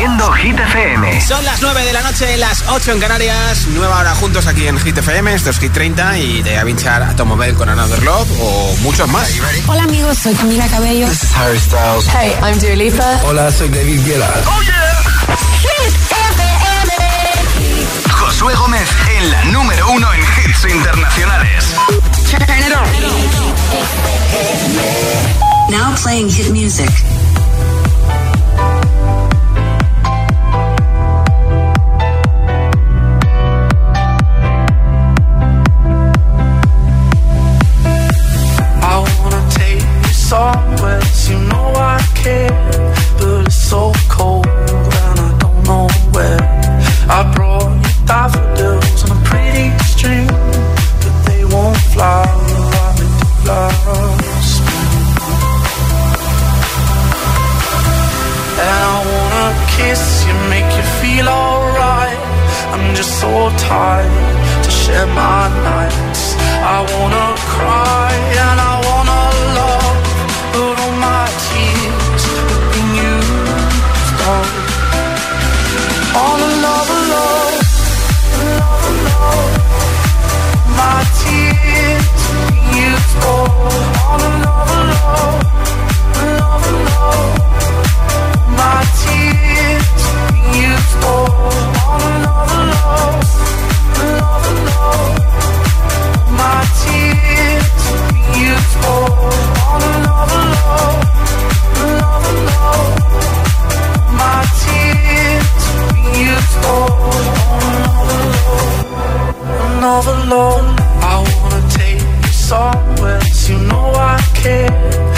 Hit FM. Son las 9 de la noche, las 8 en Canarias. Nueva hora juntos aquí en Hit FM. Esto es Hit 30 y de voy a pinchar a Tom Bell con Another Love o muchos más. Hola amigos, soy Camila Cabello. This is Harry Styles. Hey, I'm Dua Lipa. Hola, soy David Guetta. Oh yeah. Hit FM. Josué Gómez en la número uno en hits internacionales. Now playing hit music. always, you know I care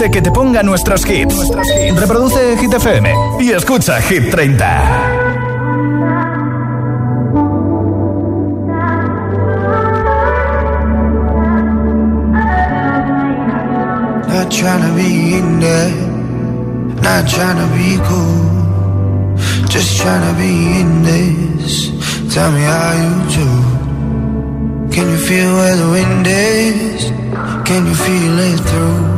gente que te ponga nuestros hits. Reproduce Hit FM y escucha Hit 30. Not trying to be in there, not trying to be cool, just trying to be in this. Tell me how you do. Can you feel where the wind is? Can you feel it through?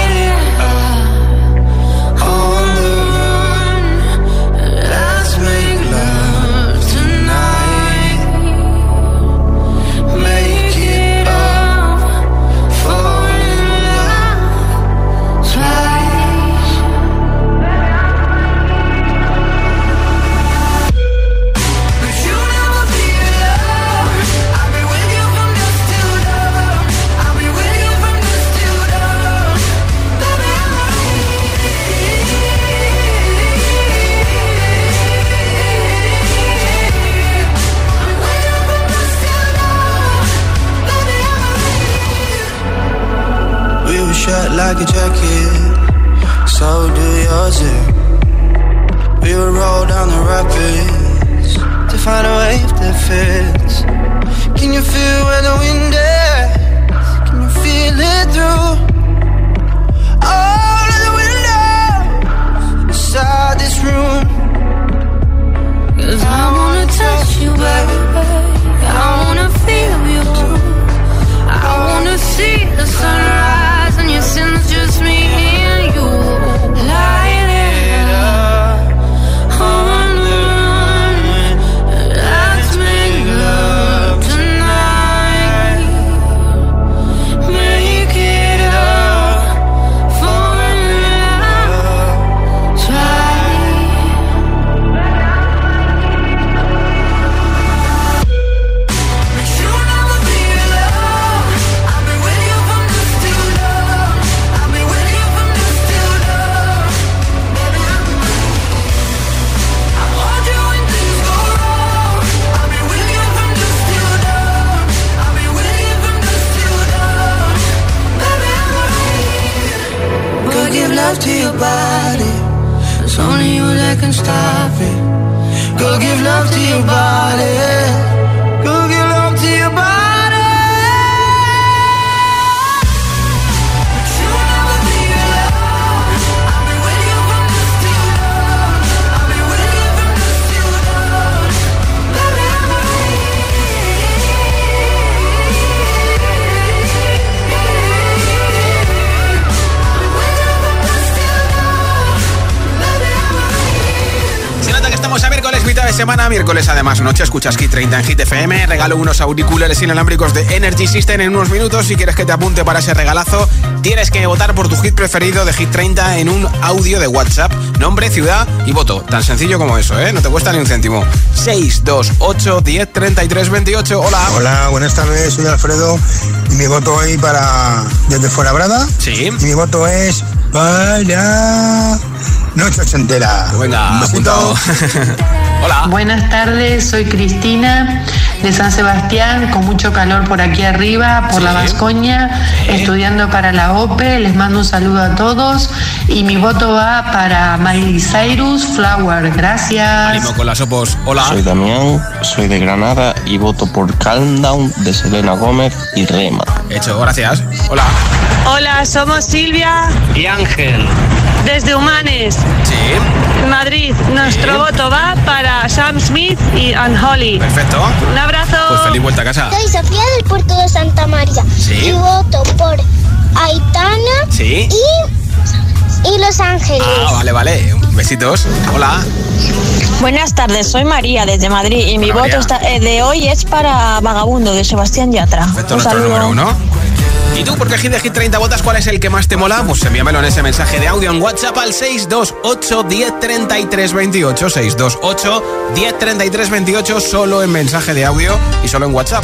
miércoles, además, noche, escuchas Hit 30 en Hit FM. Regalo unos auriculares inalámbricos de Energy System en unos minutos. Si quieres que te apunte para ese regalazo, tienes que votar por tu hit preferido de Hit 30 en un audio de WhatsApp. Nombre, ciudad y voto. Tan sencillo como eso, ¿eh? No te cuesta ni un céntimo. 628 10 33 28. Hola. Hola, buenas tardes. Soy Alfredo. Y mi voto hoy para. Desde Brada Sí. Y mi voto es para Noche Ochentera. Venga, apuntado. Hola. Buenas tardes, soy Cristina de San Sebastián, con mucho calor por aquí arriba, por la Vascoña, estudiando para la OPE. Les mando un saludo a todos y mi voto va para Miley Cyrus Flower. Gracias. Ánimo con las opos. Hola. Soy Damián, soy de Granada y voto por Calm Down de Selena Gómez y Rema. Hecho, gracias. Hola. Hola, somos Silvia y Ángel. Desde Humanes. Sí. Madrid. Nuestro voto va para Sam Smith y Ann Holly. Perfecto. Un abrazo. Pues feliz vuelta a casa. Soy Sofía del Puerto de Santa María. Sí. Y voto por Aitana. Y, Los Ángeles. Ah, vale, vale. Besitos. Hola. Buenas tardes, soy María desde Madrid y mi voto eh, de hoy es para Vagabundo de Sebastián Yatra. Perfecto, saludo. número uno. ¿Y tú, por qué hit 30 votas? ¿Cuál es el que más te mola? Pues envíamelo en ese mensaje de audio en WhatsApp al 628 1033 28. 628 1033 28, solo en mensaje de audio y solo en WhatsApp.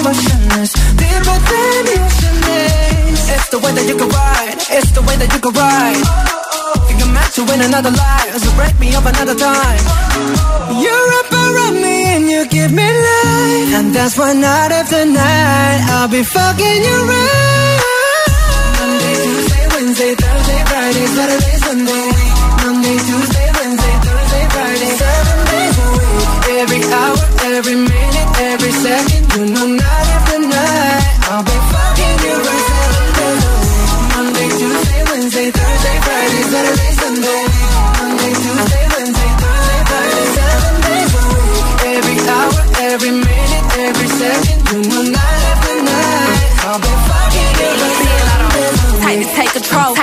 emotionless Dear but then It's the way that you can ride It's the way that you can ride You I'm meant to win another life So break me up another time You wrap around me and you give me life And that's why night after night I'll be fucking you right Monday, Tuesday, Wednesday, Thursday, Friday, Saturday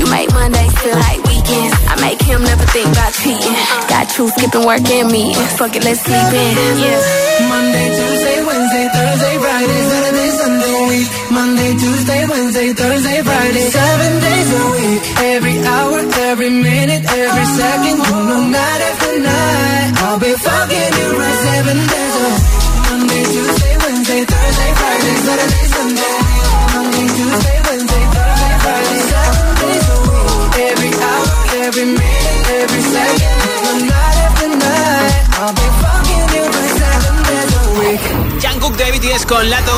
You make Mondays feel like weekends. I make him never think about cheating. Got you skipping work and me. Fuck it, let's sleep in. Yeah. Monday, Tuesday, Wednesday, Thursday, Friday, Saturday, Sunday, week. Monday, Tuesday, Wednesday, Thursday, Friday. Seven days a week. Every hour, every minute, every second. You know, night after night. I'll be con Lato.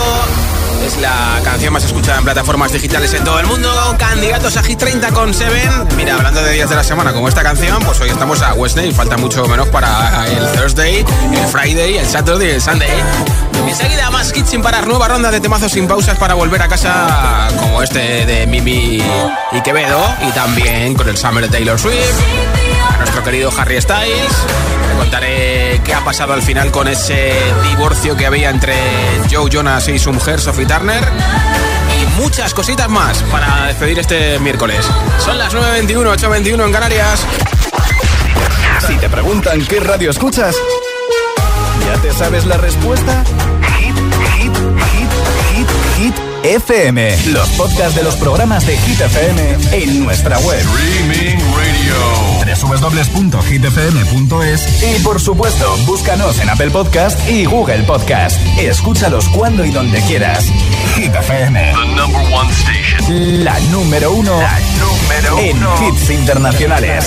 Es la canción más escuchada en plataformas digitales en todo el mundo. Candidatos a Hit 30 con Seven. Mira, hablando de días de la semana como esta canción, pues hoy estamos a Wednesday. Falta mucho menos para eh, el Thursday, el Friday, el Saturday y el Sunday. Enseguida más kitchen sin parar, nueva ronda de temazos sin pausas para volver a casa como este de Mimi y Quevedo y también con el Summer de Taylor Swift, a nuestro querido Harry Styles contaré qué ha pasado al final con ese divorcio que había entre Joe Jonas y su mujer Sophie Turner. Y muchas cositas más para despedir este miércoles. Son las 9.21, 8.21 en Canarias. Si te preguntan qué radio escuchas, ¿ya te sabes la respuesta? Hit, hit, hit, hit, hit. FM, los podcasts de los programas de Hit FM en nuestra web. Streaming Radio www.hitfm.es y por supuesto, búscanos en Apple Podcast y Google Podcast. Escúchalos cuando y donde quieras. Hit La número uno. La número uno. En hits internacionales.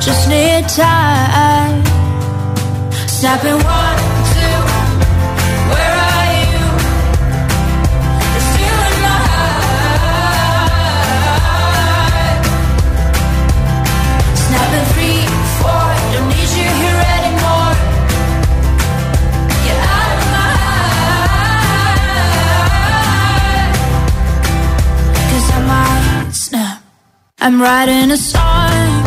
just need time. Snapping one, two, where are you? It's three, four, don't need you here anymore. out of my I might snap. I'm writing a song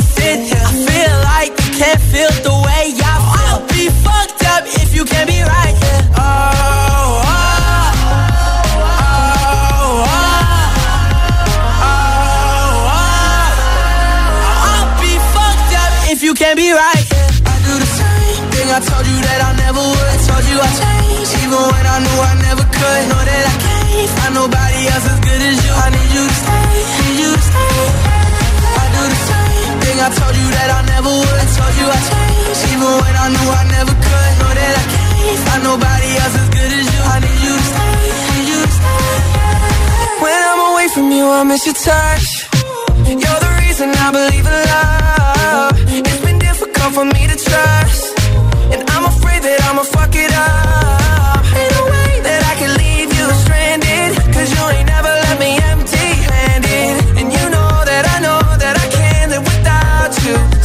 feel the way I feel. I'll be fucked up if you can be right. Yeah. Oh, You can't be right. I do the same thing. I told you that I never would. told you I changed, even when I knew I never could. Know that I can't find nobody else as good as you. I need you to stay. Need you to stay. I told you that I never would. I told you I change, even when I knew I never could. Know that I can't find nobody else as good as you. I need you to stay, need you to stay. When I'm away from you, I miss your touch. You're the reason I believe in love. It's been difficult for me to trust, and I'm afraid that I'ma fuck it up. Ain't a way that I can leave you stranded, cause you ain't.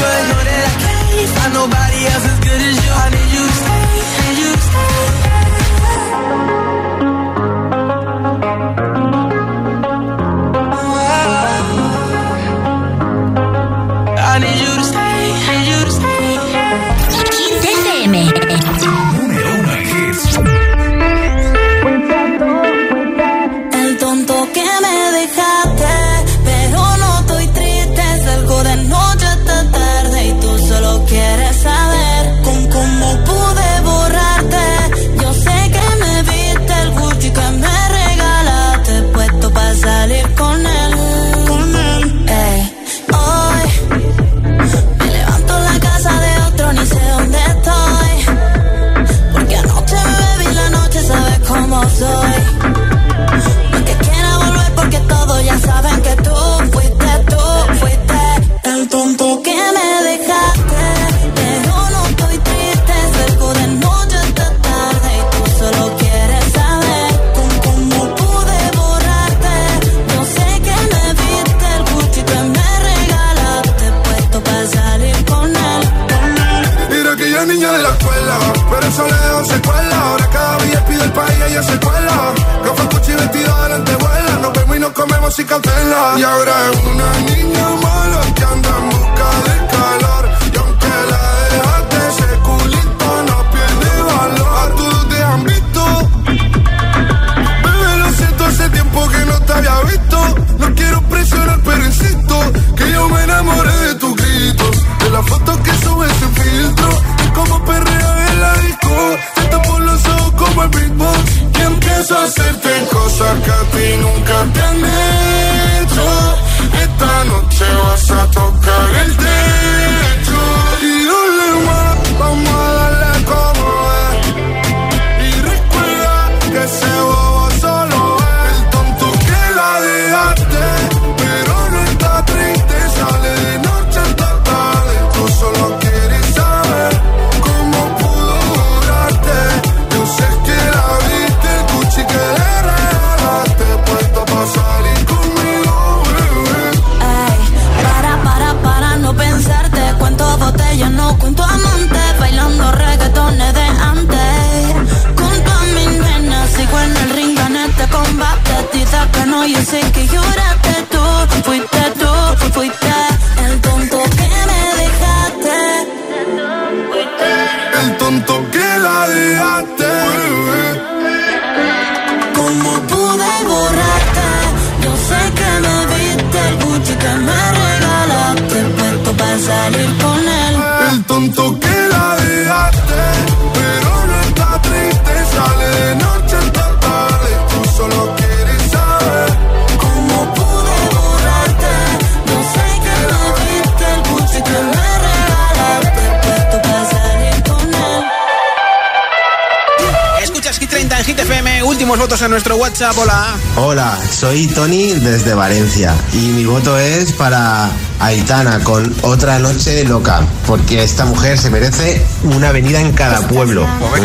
could. Know that I can't nobody else as good as you. I need you you stay. hola. soy Tony desde Valencia y mi voto es para Aitana con Otra Noche Loca, porque esta mujer se merece una avenida en cada pues pueblo. Pues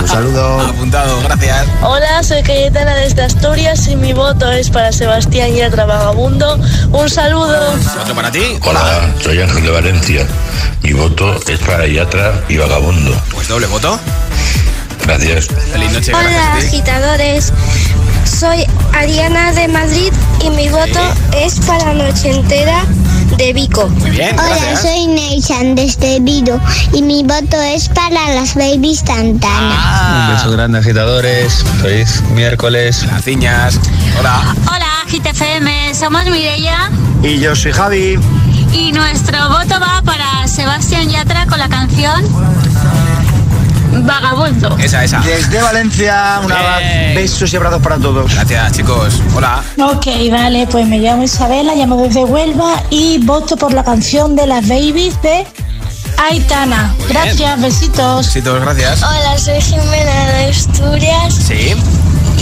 un saludo. Apuntado, gracias. Hola, soy Cayetana desde Asturias y mi voto es para Sebastián Yatra Vagabundo. Un saludo. para ti? Hola, soy Ángel de Valencia. Mi voto es para Yatra y Vagabundo. Pues doble voto. Gracias. Hola, agitadores soy Ariana de Madrid y mi voto es para la Noche Entera de Vico. Hola, soy de desde Vido y mi voto es para las babies Santana. Ah. Un beso grande, agitadores. Feliz miércoles. Las Hola. Hola, GTFM. Somos Mireia. Y yo soy Javi. Y nuestro voto va para Sebastián Yatra con la canción. Vagabundo. Esa, esa. Desde Valencia, un abrazo, besos y abrazos para todos. Gracias, chicos. Hola. Ok, vale, pues me llamo Isabela, llamo desde Huelva y voto por la canción de las babies de Aitana. Gracias, besitos. Besitos, gracias. Hola, soy Jimena de Asturias. Sí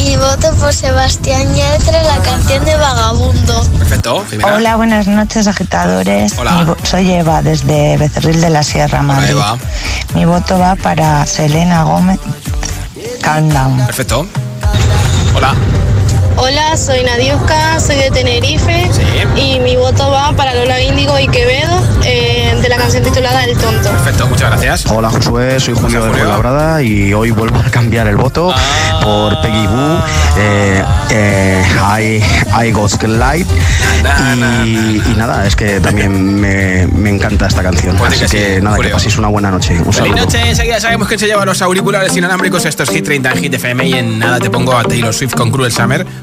y voto por Sebastián Yatra la canción de Vagabundo. Perfecto. Hola, buenas noches, agitadores. Hola. soy Eva desde Becerril de la Sierra Madrid. Mi voto va para Selena Gómez. Down. Perfecto. Hola. Hola, soy Nadiuska, soy de Tenerife y mi voto va para Lola Índigo y Quevedo eh, de la canción titulada El Tonto. Perfecto, muchas gracias. Hola Josué, soy Julio de Labrada y hoy vuelvo a cambiar el voto ah. por Peggy Boo, eh, eh, I, I Got Light y, nada, es que también me, me encanta esta canción. así que, nada, una buena noche. Un noche, enseguida sabemos que se llevan los auriculares inalámbricos estos Hit 30 en Hit FM y en nada te pongo a Taylor Swift con Cruel Summer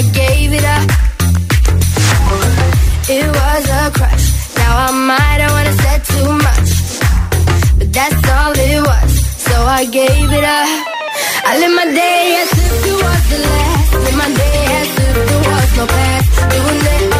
I gave it up. It was a crush. Now I might have wanna say too much, but that's all it was. So I gave it up. I live my day as if it was the last. Live my day as if it was no past. You it. never.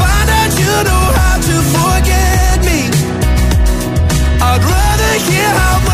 find out you know how to forget me. I'd rather hear how much.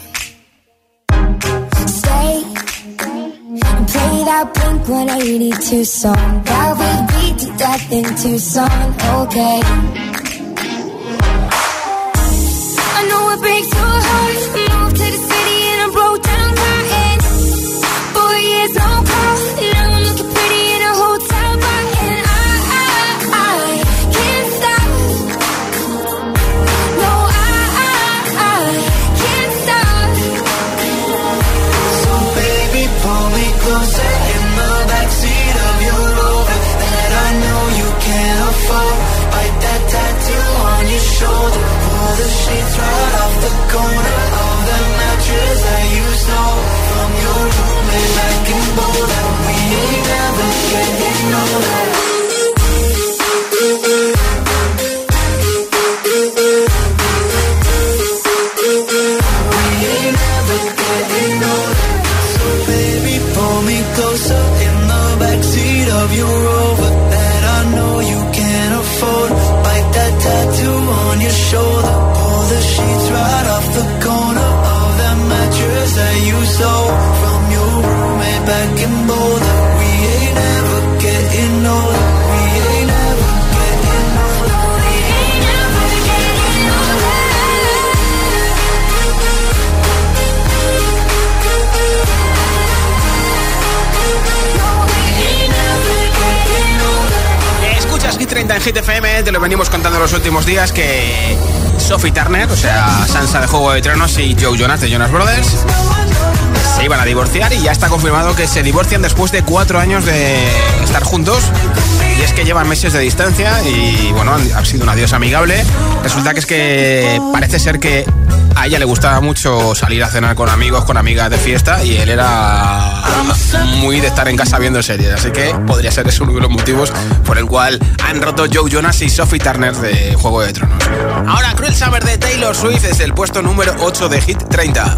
Play that Blink 182 song. That would beat to death in Tucson, okay. I know it breaks your heart. closer in the backseat of your rover that I know you can't afford. Bite that tattoo on your shoulder, pull the sheets right off the corner of that mattress that you stole from your roommate back in Boulder. en GTFM te lo venimos contando los últimos días que Sophie Turner, o sea, Sansa de Juego de Tronos y Joe Jonas de Jonas Brothers, se iban a divorciar y ya está confirmado que se divorcian después de cuatro años de estar juntos. Y es que llevan meses de distancia y bueno, ha sido un adiós amigable. Resulta que es que parece ser que a ella le gustaba mucho salir a cenar con amigos, con amigas de fiesta y él era muy de estar en casa viendo series. Así que podría ser ese uno de los motivos por el cual han roto Joe Jonas y Sophie Turner de Juego de Tronos. Ahora, Cruel Summer de Taylor Swift es el puesto número 8 de Hit 30.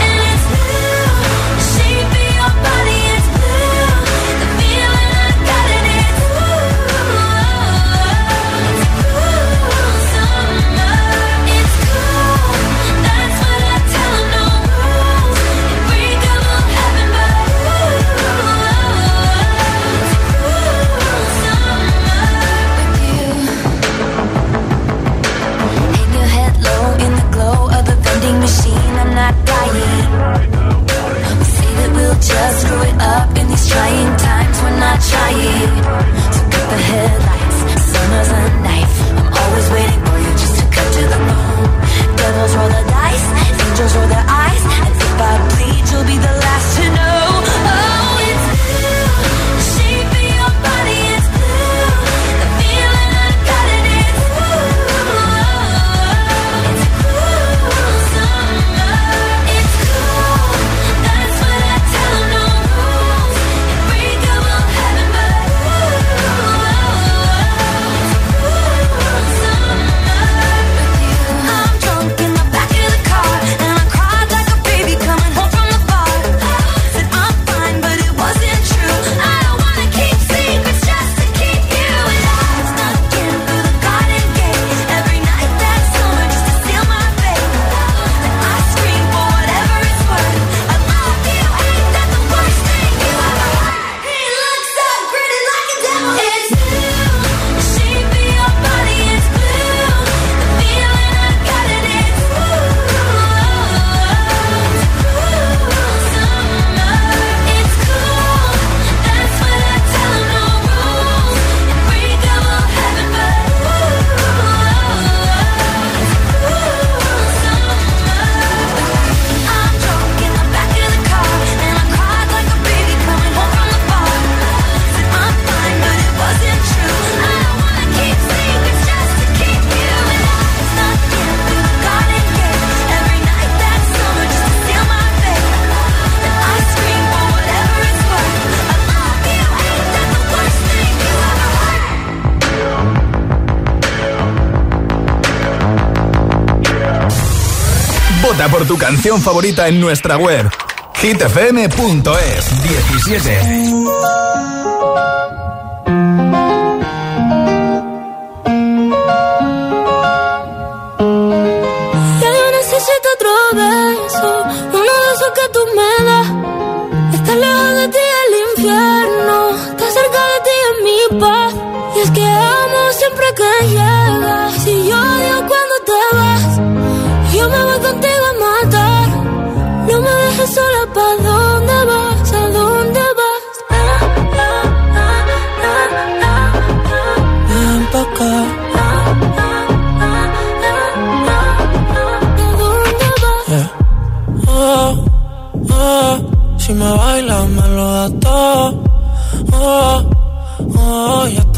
por tu canción favorita en nuestra web hitfm.es 17 Yo necesito otro beso, uno de esos que tú me das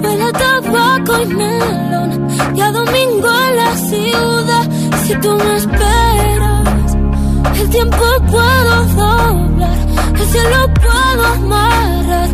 Huele a tabaco y melón y a domingo en la ciudad. Si tú me esperas, el tiempo puedo doblar, el cielo puedo amarrar.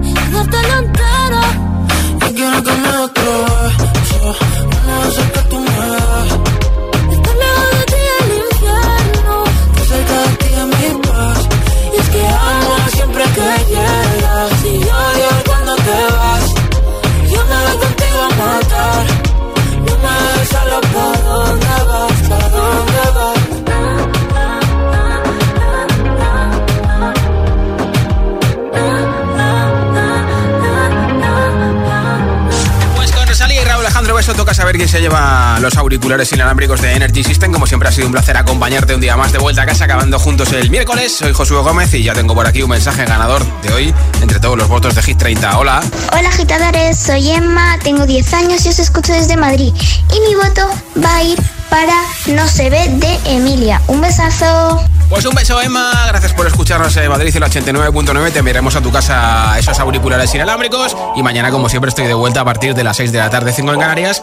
auriculares inalámbricos de Energy System. Como siempre ha sido un placer acompañarte un día más de vuelta a casa, acabando juntos el miércoles. Soy Josué Gómez y ya tengo por aquí un mensaje ganador de hoy entre todos los votos de Hit 30. Hola. Hola agitadores, soy Emma, tengo 10 años y os escucho desde Madrid. Y mi voto va a ir para No se ve de Emilia. Un besazo. Pues un beso, Emma. Gracias por escucharnos en Madrid, el 89.9. Te enviaremos a tu casa esos auriculares inalámbricos. Y mañana, como siempre, estoy de vuelta a partir de las 6 de la tarde, 5 en Canarias,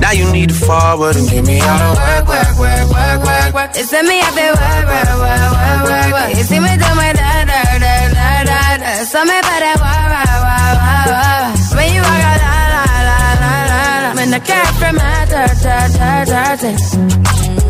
Now you need to forward and give me all the work, work, work, work, work, work. It's send me up there, work, work, work, work, work, work. You see me do my da da da da da da. So me by that wah work, work, work, wah. When you walk out, la la la la la la. When I care from my dirt, dirt, dirt, dirt.